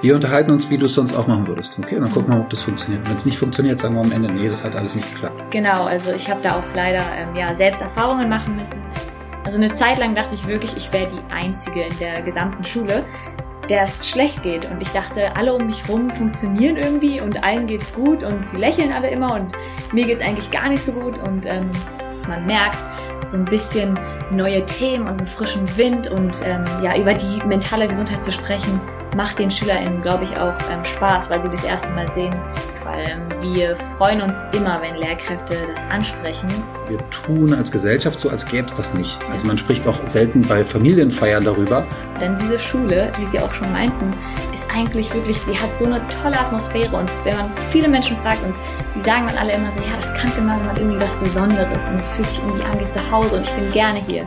Wir unterhalten uns, wie du es sonst auch machen würdest. Okay, und dann gucken wir mal, ob das funktioniert. Wenn es nicht funktioniert, sagen wir am Ende, nee, das hat alles nicht geklappt. Genau, also ich habe da auch leider ähm, ja, selbst Erfahrungen machen müssen. Also eine Zeit lang dachte ich wirklich, ich wäre die Einzige in der gesamten Schule, der es schlecht geht. Und ich dachte, alle um mich rum funktionieren irgendwie und allen geht's gut und sie lächeln alle immer und mir geht's eigentlich gar nicht so gut. Und ähm, man merkt, so ein bisschen neue Themen und einen frischen Wind und ähm, ja, über die mentale Gesundheit zu sprechen, macht den SchülerInnen, glaube ich, auch ähm, Spaß, weil sie das erste Mal sehen, weil ähm, wir freuen uns immer, wenn Lehrkräfte das ansprechen. Wir tun als Gesellschaft so, als gäbe es das nicht. Also man spricht auch selten bei Familienfeiern darüber. Denn diese Schule, wie Sie auch schon meinten, eigentlich wirklich, die hat so eine tolle Atmosphäre. Und wenn man viele Menschen fragt und die sagen dann alle immer so, ja, das Krankenhaus hat irgendwie was Besonderes. Und es fühlt sich irgendwie an wie zu Hause. Und ich bin gerne hier.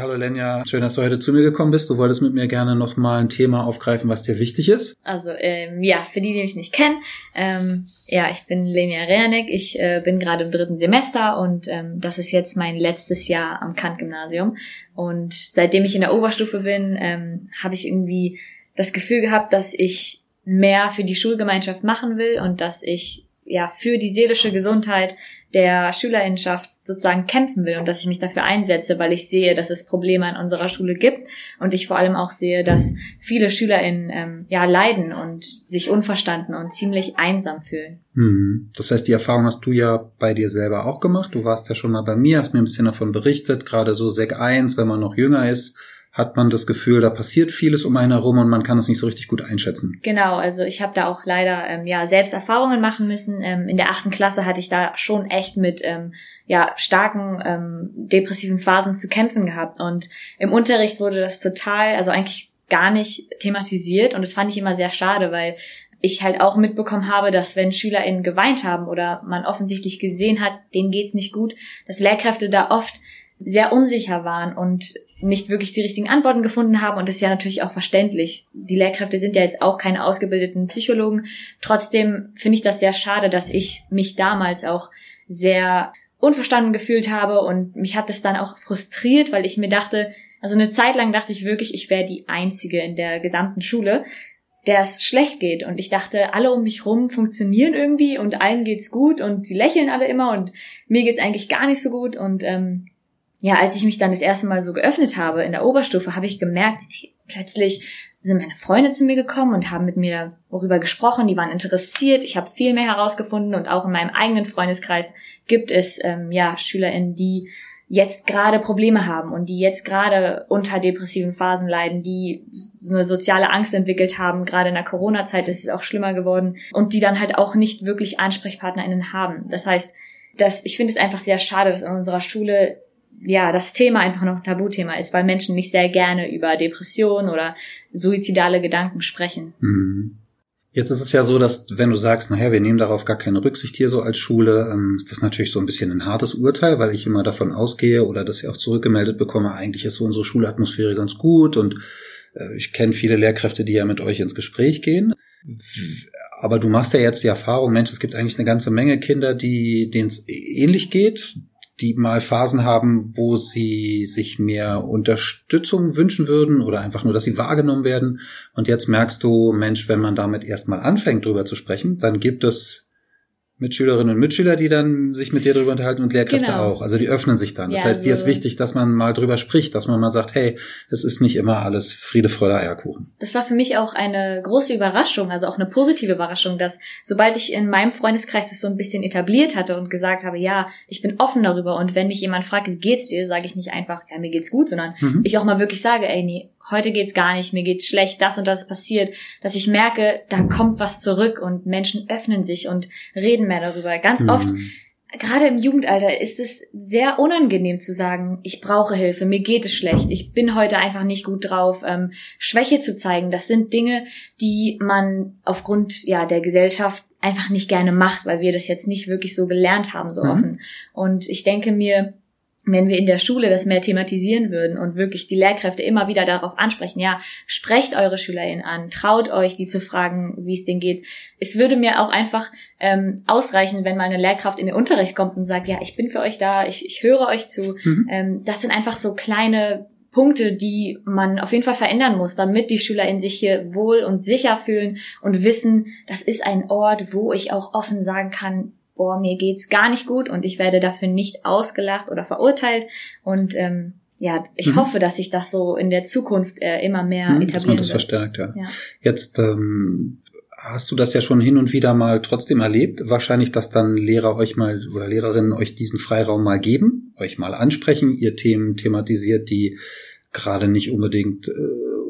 Hallo Lenja, schön, dass du heute zu mir gekommen bist. Du wolltest mit mir gerne nochmal ein Thema aufgreifen, was dir wichtig ist. Also ähm, ja, für die, die mich nicht kennen, ähm, ja, ich bin Lenja Reanek, ich äh, bin gerade im dritten Semester und ähm, das ist jetzt mein letztes Jahr am Kant-Gymnasium. Und seitdem ich in der Oberstufe bin, ähm, habe ich irgendwie das Gefühl gehabt, dass ich mehr für die Schulgemeinschaft machen will und dass ich ja für die seelische Gesundheit der Schülerinnenschaft sozusagen kämpfen will und dass ich mich dafür einsetze, weil ich sehe, dass es Probleme an unserer Schule gibt und ich vor allem auch sehe, dass viele SchülerInnen ähm, ja leiden und sich unverstanden und ziemlich einsam fühlen. Mhm. Das heißt, die Erfahrung hast du ja bei dir selber auch gemacht. Du warst ja schon mal bei mir, hast mir ein bisschen davon berichtet, gerade so Sek 1, wenn man noch jünger ist, hat man das Gefühl, da passiert vieles um einen herum und man kann es nicht so richtig gut einschätzen. Genau, also ich habe da auch leider ähm, ja selbst Erfahrungen machen müssen. Ähm, in der achten Klasse hatte ich da schon echt mit ähm, ja starken ähm, depressiven Phasen zu kämpfen gehabt und im Unterricht wurde das total, also eigentlich gar nicht thematisiert und das fand ich immer sehr schade, weil ich halt auch mitbekommen habe, dass wenn SchülerInnen geweint haben oder man offensichtlich gesehen hat, denen geht's nicht gut, dass Lehrkräfte da oft sehr unsicher waren und nicht wirklich die richtigen Antworten gefunden haben. Und das ist ja natürlich auch verständlich. Die Lehrkräfte sind ja jetzt auch keine ausgebildeten Psychologen. Trotzdem finde ich das sehr schade, dass ich mich damals auch sehr unverstanden gefühlt habe und mich hat das dann auch frustriert, weil ich mir dachte, also eine Zeit lang dachte ich wirklich, ich wäre die Einzige in der gesamten Schule, der es schlecht geht. Und ich dachte, alle um mich rum funktionieren irgendwie und allen geht's gut und sie lächeln alle immer und mir geht's eigentlich gar nicht so gut. Und ähm, ja, als ich mich dann das erste Mal so geöffnet habe in der Oberstufe, habe ich gemerkt, hey, plötzlich sind meine Freunde zu mir gekommen und haben mit mir darüber gesprochen, die waren interessiert, ich habe viel mehr herausgefunden und auch in meinem eigenen Freundeskreis gibt es ähm, ja SchülerInnen, die jetzt gerade Probleme haben und die jetzt gerade unter depressiven Phasen leiden, die so eine soziale Angst entwickelt haben. Gerade in der Corona-Zeit ist es auch schlimmer geworden und die dann halt auch nicht wirklich AnsprechpartnerInnen haben. Das heißt, dass ich finde es einfach sehr schade, dass in unserer Schule ja, das Thema einfach noch Tabuthema ist, weil Menschen nicht sehr gerne über Depressionen oder suizidale Gedanken sprechen. Mhm. Jetzt ist es ja so, dass wenn du sagst, naja, wir nehmen darauf gar keine Rücksicht hier so als Schule, ähm, ist das natürlich so ein bisschen ein hartes Urteil, weil ich immer davon ausgehe oder dass ich auch zurückgemeldet bekomme, eigentlich ist so unsere Schulatmosphäre ganz gut und äh, ich kenne viele Lehrkräfte, die ja mit euch ins Gespräch gehen. Aber du machst ja jetzt die Erfahrung, Mensch, es gibt eigentlich eine ganze Menge Kinder, die denen es ähnlich geht, die mal Phasen haben, wo sie sich mehr Unterstützung wünschen würden oder einfach nur, dass sie wahrgenommen werden. Und jetzt merkst du, Mensch, wenn man damit erstmal anfängt, drüber zu sprechen, dann gibt es Mitschülerinnen und Mitschüler, die dann sich mit dir darüber unterhalten und Lehrkräfte genau. auch. Also die öffnen sich dann. Das ja, heißt, dir ist wichtig, dass man mal drüber spricht, dass man mal sagt, hey, es ist nicht immer alles Friede, Freude, Eierkuchen. Das war für mich auch eine große Überraschung, also auch eine positive Überraschung, dass sobald ich in meinem Freundeskreis das so ein bisschen etabliert hatte und gesagt habe, ja, ich bin offen darüber und wenn mich jemand fragt, wie geht's dir, sage ich nicht einfach, ja, mir geht's gut, sondern mhm. ich auch mal wirklich sage, ey, nee, heute geht's gar nicht, mir geht's schlecht, das und das passiert, dass ich merke, da kommt was zurück und Menschen öffnen sich und reden mehr darüber. Ganz mhm. oft, gerade im Jugendalter, ist es sehr unangenehm zu sagen, ich brauche Hilfe, mir geht es schlecht, ich bin heute einfach nicht gut drauf. Ähm, Schwäche zu zeigen, das sind Dinge, die man aufgrund ja der Gesellschaft einfach nicht gerne macht, weil wir das jetzt nicht wirklich so gelernt haben, so mhm. offen. Und ich denke mir, wenn wir in der Schule das mehr thematisieren würden und wirklich die Lehrkräfte immer wieder darauf ansprechen, ja, sprecht eure SchülerInnen an, traut euch, die zu fragen, wie es denen geht. Es würde mir auch einfach ähm, ausreichen, wenn mal eine Lehrkraft in den Unterricht kommt und sagt, ja, ich bin für euch da, ich, ich höre euch zu. Mhm. Ähm, das sind einfach so kleine Punkte, die man auf jeden Fall verändern muss, damit die SchülerInnen sich hier wohl und sicher fühlen und wissen, das ist ein Ort, wo ich auch offen sagen kann, boah, mir geht's gar nicht gut und ich werde dafür nicht ausgelacht oder verurteilt. Und ähm, ja, ich mhm. hoffe, dass sich das so in der Zukunft äh, immer mehr mhm, etablieren dass das wird. verstärkt, ja. ja. Jetzt ähm, hast du das ja schon hin und wieder mal trotzdem erlebt. Wahrscheinlich, dass dann Lehrer euch mal oder Lehrerinnen euch diesen Freiraum mal geben, euch mal ansprechen, ihr Themen thematisiert, die gerade nicht unbedingt äh,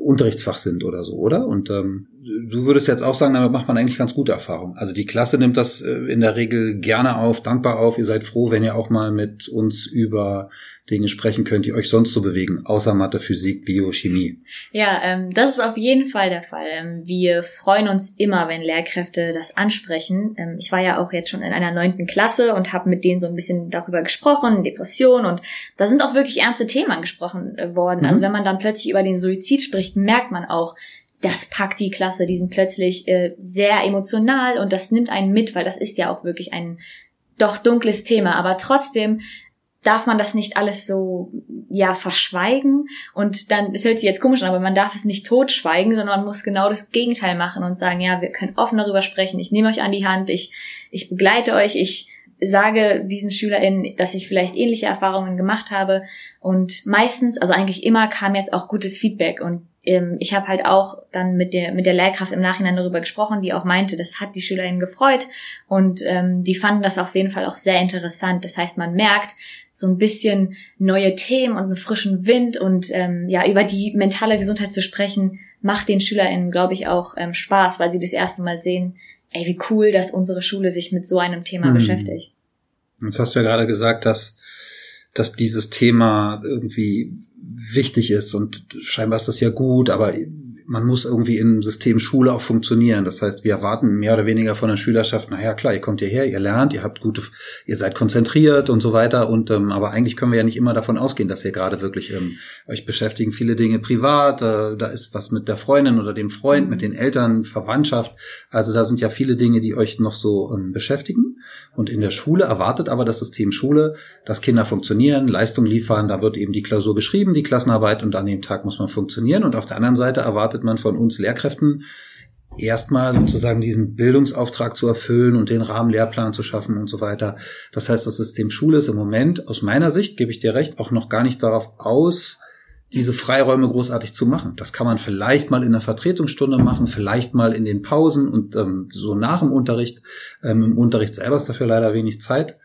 Unterrichtsfach sind oder so, oder? Und ähm, du würdest jetzt auch sagen, damit macht man eigentlich ganz gute Erfahrungen. Also die Klasse nimmt das äh, in der Regel gerne auf, dankbar auf. Ihr seid froh, wenn ihr auch mal mit uns über Dinge sprechen könnt, die euch sonst so bewegen, außer Mathe, Physik, Bio, Chemie. Ja, ähm, das ist auf jeden Fall der Fall. Ähm, wir freuen uns immer, wenn Lehrkräfte das ansprechen. Ähm, ich war ja auch jetzt schon in einer neunten Klasse und habe mit denen so ein bisschen darüber gesprochen, Depression und da sind auch wirklich ernste Themen angesprochen äh, worden. Also mhm. Also wenn man dann plötzlich über den Suizid spricht, merkt man auch, das packt die Klasse, die sind plötzlich äh, sehr emotional und das nimmt einen mit, weil das ist ja auch wirklich ein doch dunkles Thema. Aber trotzdem darf man das nicht alles so ja verschweigen und dann es hört sich jetzt komisch an, aber man darf es nicht totschweigen, sondern man muss genau das Gegenteil machen und sagen, ja, wir können offen darüber sprechen. Ich nehme euch an die Hand, ich ich begleite euch, ich sage diesen SchülerInnen, dass ich vielleicht ähnliche Erfahrungen gemacht habe. Und meistens, also eigentlich immer kam jetzt auch gutes Feedback. Und ähm, ich habe halt auch dann mit der mit der Lehrkraft im Nachhinein darüber gesprochen, die auch meinte, das hat die SchülerInnen gefreut. Und ähm, die fanden das auf jeden Fall auch sehr interessant. Das heißt, man merkt so ein bisschen neue Themen und einen frischen Wind. Und ähm, ja über die mentale Gesundheit zu sprechen, macht den SchülerInnen, glaube ich, auch ähm, Spaß, weil sie das erste Mal sehen, ey, wie cool, dass unsere Schule sich mit so einem Thema mhm. beschäftigt. Jetzt hast du ja gerade gesagt, dass dass dieses Thema irgendwie wichtig ist und scheinbar ist das ja gut, aber man muss irgendwie im System Schule auch funktionieren. Das heißt, wir erwarten mehr oder weniger von der Schülerschaft, naja, klar, ihr kommt hierher, ihr lernt, ihr habt gute, ihr seid konzentriert und so weiter. Und ähm, aber eigentlich können wir ja nicht immer davon ausgehen, dass ihr gerade wirklich ähm, euch beschäftigen viele Dinge privat. Äh, da ist was mit der Freundin oder dem Freund, mit den Eltern, Verwandtschaft. Also da sind ja viele Dinge, die euch noch so ähm, beschäftigen. Und in der Schule erwartet aber das System Schule, dass Kinder funktionieren, Leistung liefern. Da wird eben die Klausur geschrieben, die Klassenarbeit und an dem Tag muss man funktionieren. Und auf der anderen Seite erwartet man von uns Lehrkräften, erstmal sozusagen diesen Bildungsauftrag zu erfüllen und den Rahmenlehrplan zu schaffen und so weiter. Das heißt, das System Schule ist im Moment aus meiner Sicht, gebe ich dir recht, auch noch gar nicht darauf aus, diese Freiräume großartig zu machen. Das kann man vielleicht mal in der Vertretungsstunde machen, vielleicht mal in den Pausen und ähm, so nach dem Unterricht. Ähm, Im Unterricht selber ist dafür leider wenig Zeit.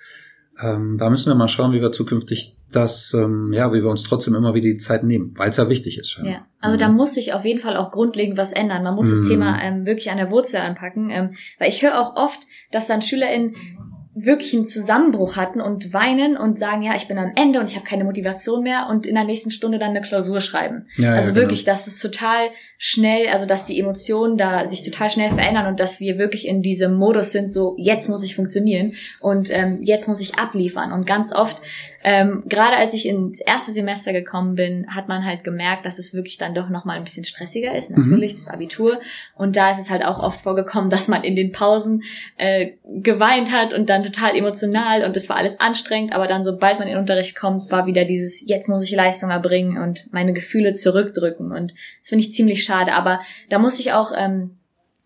Ähm, da müssen wir mal schauen, wie wir zukünftig das, ähm, ja, wie wir uns trotzdem immer wieder die Zeit nehmen, weil es ja wichtig ist. Scheinbar. Ja, also mhm. da muss sich auf jeden Fall auch grundlegend was ändern. Man muss mhm. das Thema ähm, wirklich an der Wurzel anpacken, ähm, weil ich höre auch oft, dass dann SchülerInnen wirklich einen Zusammenbruch hatten und weinen und sagen, ja, ich bin am Ende und ich habe keine Motivation mehr und in der nächsten Stunde dann eine Klausur schreiben. Ja, also ja, wirklich, genau. dass es total schnell, also dass die Emotionen da sich total schnell verändern und dass wir wirklich in diesem Modus sind, so jetzt muss ich funktionieren und ähm, jetzt muss ich abliefern. Und ganz oft ähm, gerade als ich ins erste Semester gekommen bin, hat man halt gemerkt, dass es wirklich dann doch nochmal ein bisschen stressiger ist, natürlich, mhm. das Abitur. Und da ist es halt auch oft vorgekommen, dass man in den Pausen äh, geweint hat und dann total emotional und das war alles anstrengend, aber dann, sobald man in den Unterricht kommt, war wieder dieses, jetzt muss ich Leistung erbringen und meine Gefühle zurückdrücken. Und das finde ich ziemlich schade. Aber da muss ich auch ähm,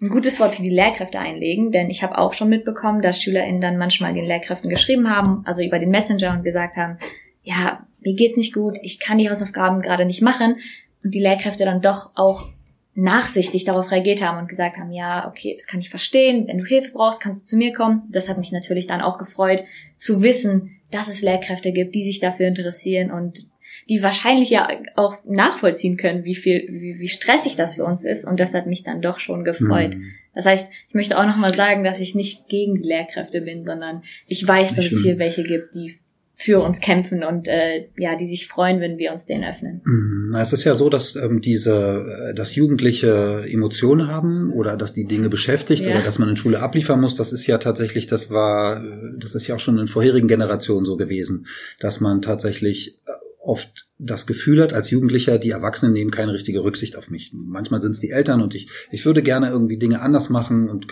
ein gutes Wort für die Lehrkräfte einlegen, denn ich habe auch schon mitbekommen, dass SchülerInnen dann manchmal den Lehrkräften geschrieben haben, also über den Messenger und gesagt haben, ja, mir geht's nicht gut, ich kann die Hausaufgaben gerade nicht machen und die Lehrkräfte dann doch auch nachsichtig darauf reagiert haben und gesagt haben, ja, okay, das kann ich verstehen, wenn du Hilfe brauchst, kannst du zu mir kommen. Das hat mich natürlich dann auch gefreut, zu wissen, dass es Lehrkräfte gibt, die sich dafür interessieren und die wahrscheinlich ja auch nachvollziehen können, wie viel, wie, wie stressig das für uns ist. Und das hat mich dann doch schon gefreut. Mhm. Das heißt, ich möchte auch nochmal sagen, dass ich nicht gegen die Lehrkräfte bin, sondern ich weiß, dass es hier welche gibt, die für uns kämpfen und äh, ja, die sich freuen, wenn wir uns denen öffnen. Mhm. Es ist ja so, dass ähm, diese, äh, dass Jugendliche Emotionen haben oder dass die Dinge beschäftigt ja. oder dass man in Schule abliefern muss. Das ist ja tatsächlich, das war, das ist ja auch schon in vorherigen Generationen so gewesen, dass man tatsächlich äh, oft das Gefühl hat, als Jugendlicher, die Erwachsenen nehmen keine richtige Rücksicht auf mich. Manchmal sind es die Eltern und ich, ich würde gerne irgendwie Dinge anders machen und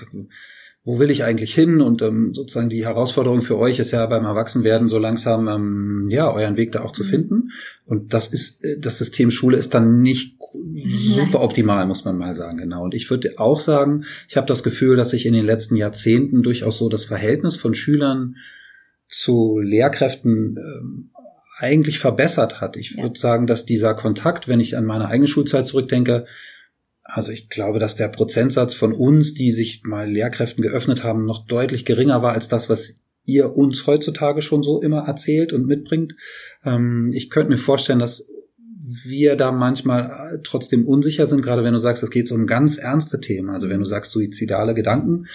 wo will ich eigentlich hin? Und ähm, sozusagen die Herausforderung für euch ist ja beim Erwachsenwerden so langsam ähm, ja euren Weg da auch zu mhm. finden. Und das ist äh, das System Schule ist dann nicht super optimal, muss man mal sagen, genau. Und ich würde auch sagen, ich habe das Gefühl, dass sich in den letzten Jahrzehnten durchaus so das Verhältnis von Schülern zu Lehrkräften ähm, eigentlich verbessert hat. Ich würde ja. sagen, dass dieser Kontakt, wenn ich an meine eigene Schulzeit zurückdenke, also ich glaube, dass der Prozentsatz von uns, die sich mal Lehrkräften geöffnet haben, noch deutlich geringer war als das, was ihr uns heutzutage schon so immer erzählt und mitbringt. Ähm, ich könnte mir vorstellen, dass wir da manchmal trotzdem unsicher sind, gerade wenn du sagst, es geht so um ganz ernste Themen. Also wenn du sagst suizidale Gedanken,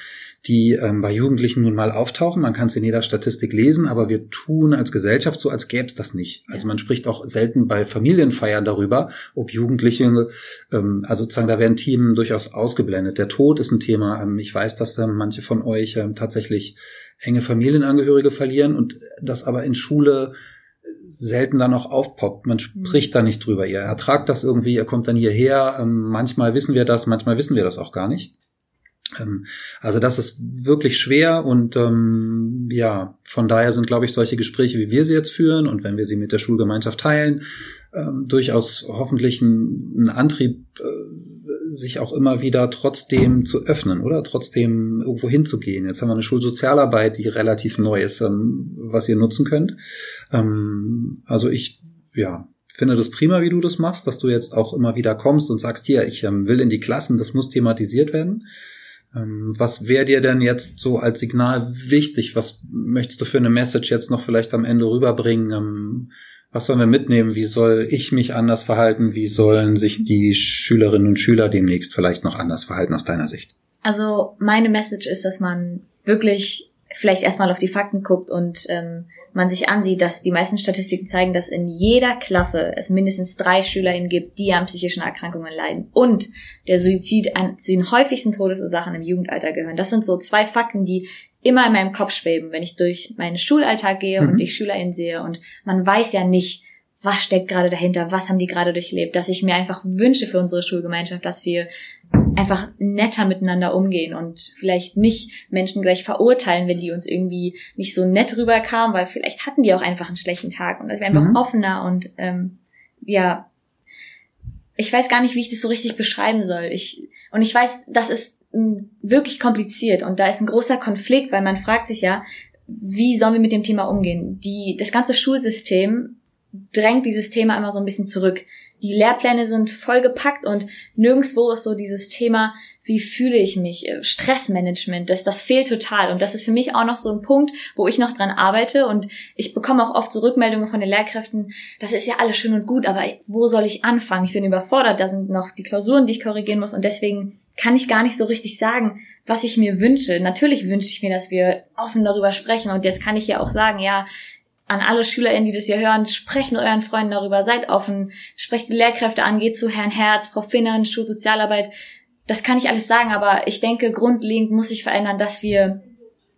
die ähm, bei Jugendlichen nun mal auftauchen. Man kann es in jeder Statistik lesen, aber wir tun als Gesellschaft so, als gäbe es das nicht. Also man spricht auch selten bei Familienfeiern darüber, ob Jugendliche, ähm, also sozusagen, da werden Themen durchaus ausgeblendet. Der Tod ist ein Thema. Ähm, ich weiß, dass ähm, manche von euch ähm, tatsächlich enge Familienangehörige verlieren und das aber in Schule selten dann auch aufpoppt. Man spricht mhm. da nicht drüber. Ihr ertragt das irgendwie, ihr kommt dann hierher. Ähm, manchmal wissen wir das, manchmal wissen wir das auch gar nicht. Ähm, also das ist wirklich schwer und ähm, ja, von daher sind, glaube ich, solche Gespräche, wie wir sie jetzt führen und wenn wir sie mit der Schulgemeinschaft teilen, ähm, durchaus hoffentlich ein, ein Antrieb, äh, sich auch immer wieder trotzdem zu öffnen oder trotzdem irgendwo hinzugehen. Jetzt haben wir eine Schulsozialarbeit, die relativ neu ist, ähm, was ihr nutzen könnt. Ähm, also ich, ja, finde das prima, wie du das machst, dass du jetzt auch immer wieder kommst und sagst, hier, ich ähm, will in die Klassen, das muss thematisiert werden. Ähm, was wäre dir denn jetzt so als Signal wichtig? Was möchtest du für eine Message jetzt noch vielleicht am Ende rüberbringen? Was sollen wir mitnehmen? Wie soll ich mich anders verhalten? Wie sollen sich die Schülerinnen und Schüler demnächst vielleicht noch anders verhalten aus deiner Sicht? Also meine Message ist, dass man wirklich vielleicht erstmal auf die Fakten guckt und ähm, man sich ansieht, dass die meisten Statistiken zeigen, dass in jeder Klasse es mindestens drei SchülerInnen gibt, die an psychischen Erkrankungen leiden und der Suizid an, zu den häufigsten Todesursachen im Jugendalter gehören. Das sind so zwei Fakten, die immer in meinem Kopf schweben, wenn ich durch meinen Schulalltag gehe mhm. und ich SchülerInnen sehe und man weiß ja nicht, was steckt gerade dahinter, was haben die gerade durchlebt, dass ich mir einfach wünsche für unsere Schulgemeinschaft, dass wir einfach netter miteinander umgehen und vielleicht nicht Menschen gleich verurteilen, wenn die uns irgendwie nicht so nett rüberkamen, weil vielleicht hatten die auch einfach einen schlechten Tag und dass wir einfach mhm. offener und ähm, ja, ich weiß gar nicht, wie ich das so richtig beschreiben soll. Ich und ich weiß, das ist wirklich kompliziert und da ist ein großer Konflikt, weil man fragt sich ja, wie sollen wir mit dem Thema umgehen? Die das ganze Schulsystem drängt dieses Thema immer so ein bisschen zurück die Lehrpläne sind vollgepackt und nirgendswo ist so dieses Thema, wie fühle ich mich, äh, Stressmanagement, das, das fehlt total. Und das ist für mich auch noch so ein Punkt, wo ich noch dran arbeite. Und ich bekomme auch oft so Rückmeldungen von den Lehrkräften, das ist ja alles schön und gut, aber wo soll ich anfangen? Ich bin überfordert, da sind noch die Klausuren, die ich korrigieren muss. Und deswegen kann ich gar nicht so richtig sagen, was ich mir wünsche. Natürlich wünsche ich mir, dass wir offen darüber sprechen. Und jetzt kann ich ja auch sagen, ja, an alle SchülerInnen, die das hier hören, sprecht mit euren Freunden darüber, seid offen, sprecht die Lehrkräfte an, geht zu Herrn Herz, Frau Finnern, Schulsozialarbeit. Das kann ich alles sagen, aber ich denke, grundlegend muss sich verändern, dass wir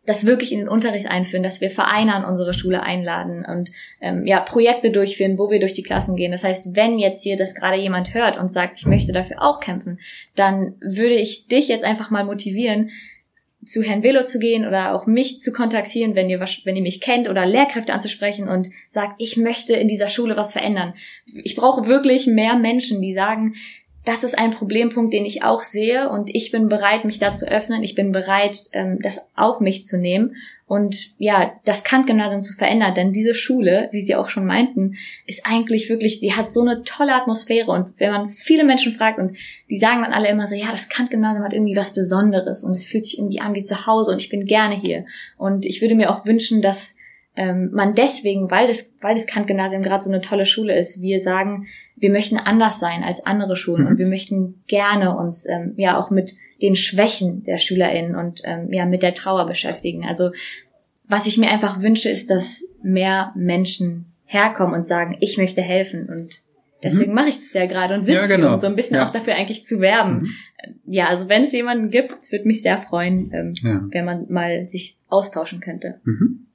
das wirklich in den Unterricht einführen, dass wir Vereine an unsere Schule einladen und ähm, ja Projekte durchführen, wo wir durch die Klassen gehen. Das heißt, wenn jetzt hier das gerade jemand hört und sagt, ich möchte dafür auch kämpfen, dann würde ich dich jetzt einfach mal motivieren, zu Herrn Velo zu gehen oder auch mich zu kontaktieren, wenn ihr, wenn ihr mich kennt oder Lehrkräfte anzusprechen und sagt, ich möchte in dieser Schule was verändern. Ich brauche wirklich mehr Menschen, die sagen, das ist ein Problempunkt, den ich auch sehe und ich bin bereit, mich da zu öffnen. Ich bin bereit, ähm, das auf mich zu nehmen und ja, das Kant-Gymnasium zu verändern, denn diese Schule, wie Sie auch schon meinten, ist eigentlich wirklich, die hat so eine tolle Atmosphäre. Und wenn man viele Menschen fragt und die sagen dann alle immer so, ja, das Kant-Gymnasium hat irgendwie was Besonderes und es fühlt sich irgendwie an wie zu Hause und ich bin gerne hier. Und ich würde mir auch wünschen, dass ähm, man deswegen, weil das, weil das Kant-Gymnasium gerade so eine tolle Schule ist, wir sagen, wir möchten anders sein als andere Schulen mhm. und wir möchten gerne uns ähm, ja auch mit den Schwächen der SchülerInnen und ähm, ja mit der Trauer beschäftigen. Also was ich mir einfach wünsche, ist, dass mehr Menschen herkommen und sagen, ich möchte helfen und deswegen mhm. mache ich das ja gerade und sitze ja, genau. so ein bisschen ja. auch dafür eigentlich zu werben. Mhm. Ja, also wenn es jemanden gibt, es würde mich sehr freuen, ähm, ja. wenn man mal sich austauschen könnte. Mhm.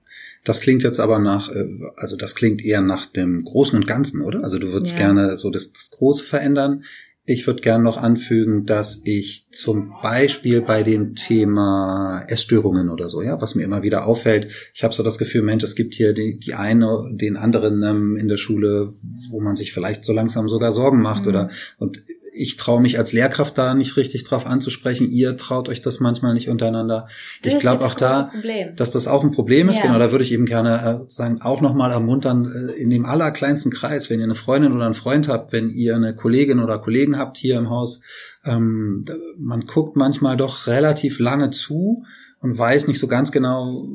Das klingt jetzt aber nach, äh, also das klingt eher nach dem Großen und Ganzen, oder? Also du würdest gerne so das, das Große verändern Ich würde gerne noch anfügen, dass ich zum Beispiel bei dem Thema Essstörungen oder so, ja, was mir immer wieder auffällt, ich habe so das Gefühl, Mensch, es gibt hier die, die eine, den anderen ähm, in der Schule, wo man sich vielleicht so langsam sogar Sorgen macht mhm. oder und ich traue mich als Lehrkraft da nicht richtig drauf anzusprechen. Ihr traut euch das manchmal nicht untereinander. Das ich glaube auch da, Problem. dass das auch ein Problem ist. Ja. Genau, da würde ich eben gerne äh, sagen, auch nochmal ermuntern, äh, in dem allerkleinsten Kreis, wenn ihr eine Freundin oder einen Freund habt, wenn ihr eine Kollegin oder Kollegen habt hier im Haus, ähm, man guckt manchmal doch relativ lange zu und weiß nicht so ganz genau,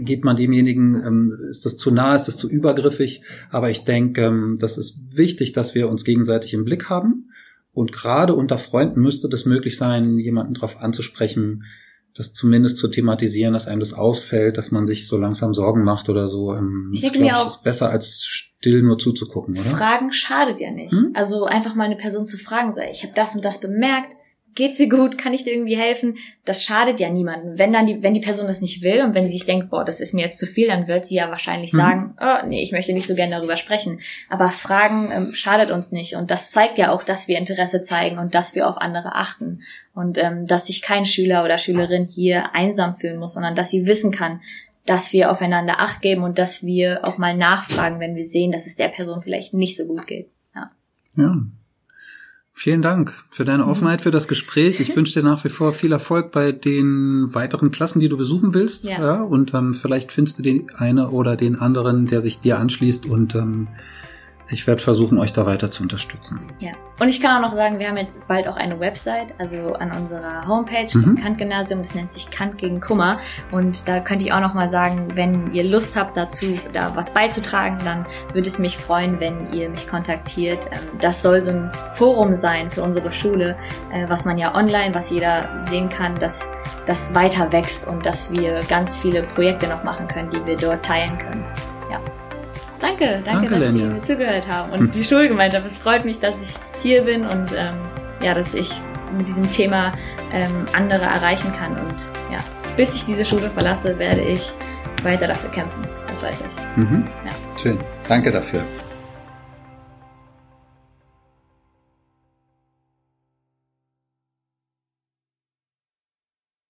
geht man demjenigen, ähm, ist das zu nah, ist das zu übergriffig. Aber ich denke, ähm, das ist wichtig, dass wir uns gegenseitig im Blick haben und gerade unter Freunden müsste das möglich sein, jemanden darauf anzusprechen, das zumindest zu thematisieren, dass einem das ausfällt, dass man sich so langsam Sorgen macht oder so. Ähm, ich denke mir auch, ist besser als still nur zuzugucken, oder? Fragen schadet ja nicht. Hm? Also einfach mal eine Person zu fragen, so, ich habe das und das bemerkt, geht's dir gut, kann ich dir irgendwie helfen? Das schadet ja niemandem. Wenn dann die, wenn die Person das nicht will und wenn sie sich denkt, boah, das ist mir jetzt zu viel, dann wird sie ja wahrscheinlich mhm. sagen, oh, nee, ich möchte nicht so gerne darüber sprechen. Aber Fragen ähm, schadet uns nicht und das zeigt ja auch, dass wir Interesse zeigen und dass wir auf andere achten und ähm, dass sich kein Schüler oder Schülerin hier einsam fühlen muss, sondern dass sie wissen kann, dass wir aufeinander Acht geben und dass wir auch mal nachfragen, wenn wir sehen, dass es der Person vielleicht nicht so gut geht. Ja. Ja, Vielen Dank für deine mhm. Offenheit, für das Gespräch. Ich wünsche dir nach wie vor viel Erfolg bei den weiteren Klassen, die du besuchen willst. Ja. ja und ähm, vielleicht findest du den eine oder den anderen, der sich dir anschließt und ähm, ich werde versuchen, euch da weiter zu unterstützen. Ja. Und ich kann auch noch sagen, wir haben jetzt bald auch eine Website, also an unserer Homepage mhm. Kant-Gymnasium, das nennt sich Kant gegen Kummer. Und da könnte ich auch noch mal sagen, wenn ihr Lust habt dazu, da was beizutragen, dann würde es mich freuen, wenn ihr mich kontaktiert. Ähm, das soll so ein Forum sein für unsere Schule, äh, was man ja online, was jeder sehen kann, dass das weiter wächst und dass wir ganz viele Projekte noch machen können, die wir dort teilen können. Danke, danke, danke dass Lenia. Sie mir zugehört haben. Und hm. die Schulgemeinschaft, es freut mich, dass ich hier bin und ähm, ja, dass ich mit diesem Thema ähm, andere erreichen kann. Und ja, bis ich diese Schule verlasse, werde ich weiter dafür kämpfen. Das weiß ich. Mhm. Ja. Schön. Danke dafür.